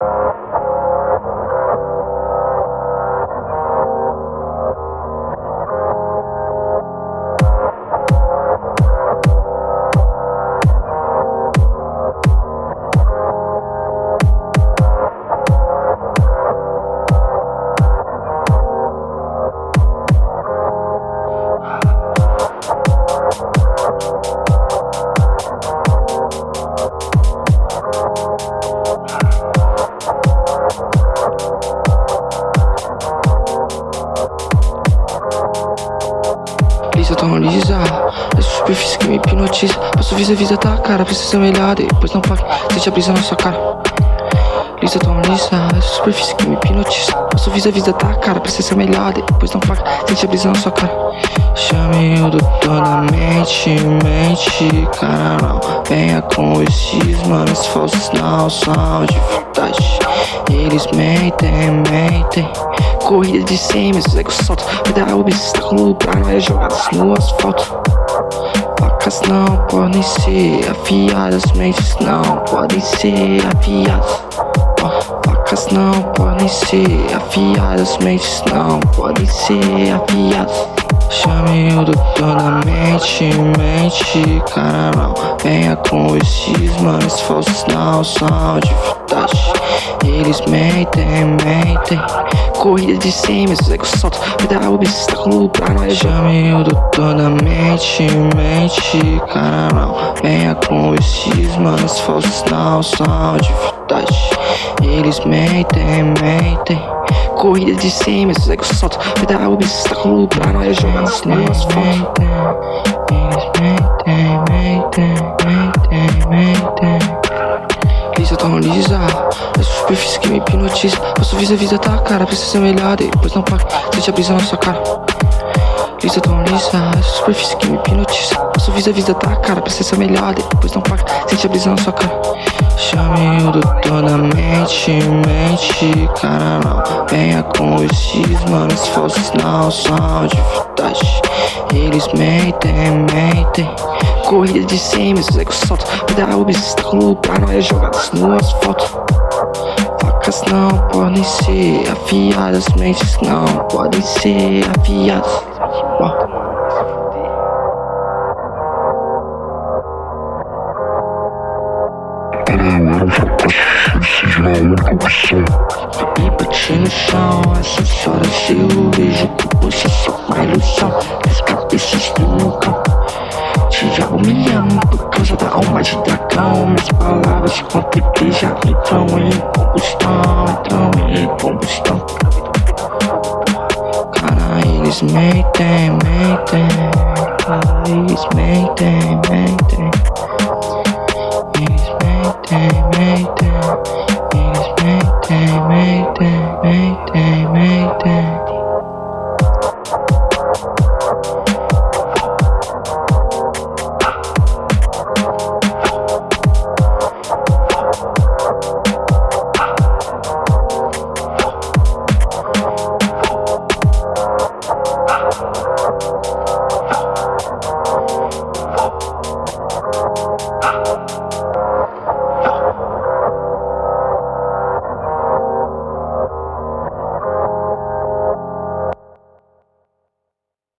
you Lisa tão lisa. Essa superfície que me hipnotiza. Passo visa, visa tá cara Precisa ser melhor Depois não pague Sente a brisa na sua cara. Lisa tão lisa. Essa superfície que me hipnotiza. Passo visa, visa tá cara Precisa ser melhor Depois não pague Sente a brisa na sua cara. Chame o doutor na mente, mente, cara não Venha com esses manos falsos não são de verdade Eles mentem, mentem Corrida de 100, meus egos soltos Vai dar obstáculo pra nós jogadas no asfalto Facas não podem ser afiadas Mentes não podem ser afiadas. Facas não podem ser afiadas Mentes não podem ser afiadas Chame o doutor na mente, mente, cara não Venha com esses manos falsos não são de verdade Eles mentem, mentem. Corrida de 100, meus egos soltos. Vai dar obstáculo pra nós Chame o doutor na mente, mente, cara não Venha com esses manos falsos não são de verdade Eles mentem, mentem Corrida de 100, meus egos soltos Vai dar obstáculo pra nós jogados no asfalto Eles mentem, mentem, mentem, mentem Lisa tão lisa Essa superfície que me hipnotiza Passo visa, visa tá cara Precisa ser melhor Depois não pague Sente a brisa na sua cara Lisa tão lisa Essa superfície que me hipnotiza Passo visa, visa tá cara Precisa ser melhor Depois não pague Sente a brisa na sua cara. Chame o doutor na mente, mente, cara não Venha com esses manos falsos não são de verdade. Eles mentem, mentem. Corrida de 100, meus egos soltos. Vai dar obstáculo pra nós jogadas no asfalto Facas não podem ser afiadas Mentes não podem ser afiadas E bati no chão, essas horas eu vejo que você só uma ilusão. As cabeças do nunca Te humilhando por causa da alma de dragão. Minhas palavras contemplei já entram em combustão Entram em combustão. Cara, eles mentem, mentem. Cara, eles mentem, mentem Mayday, Mayday, Mayday, Mayday.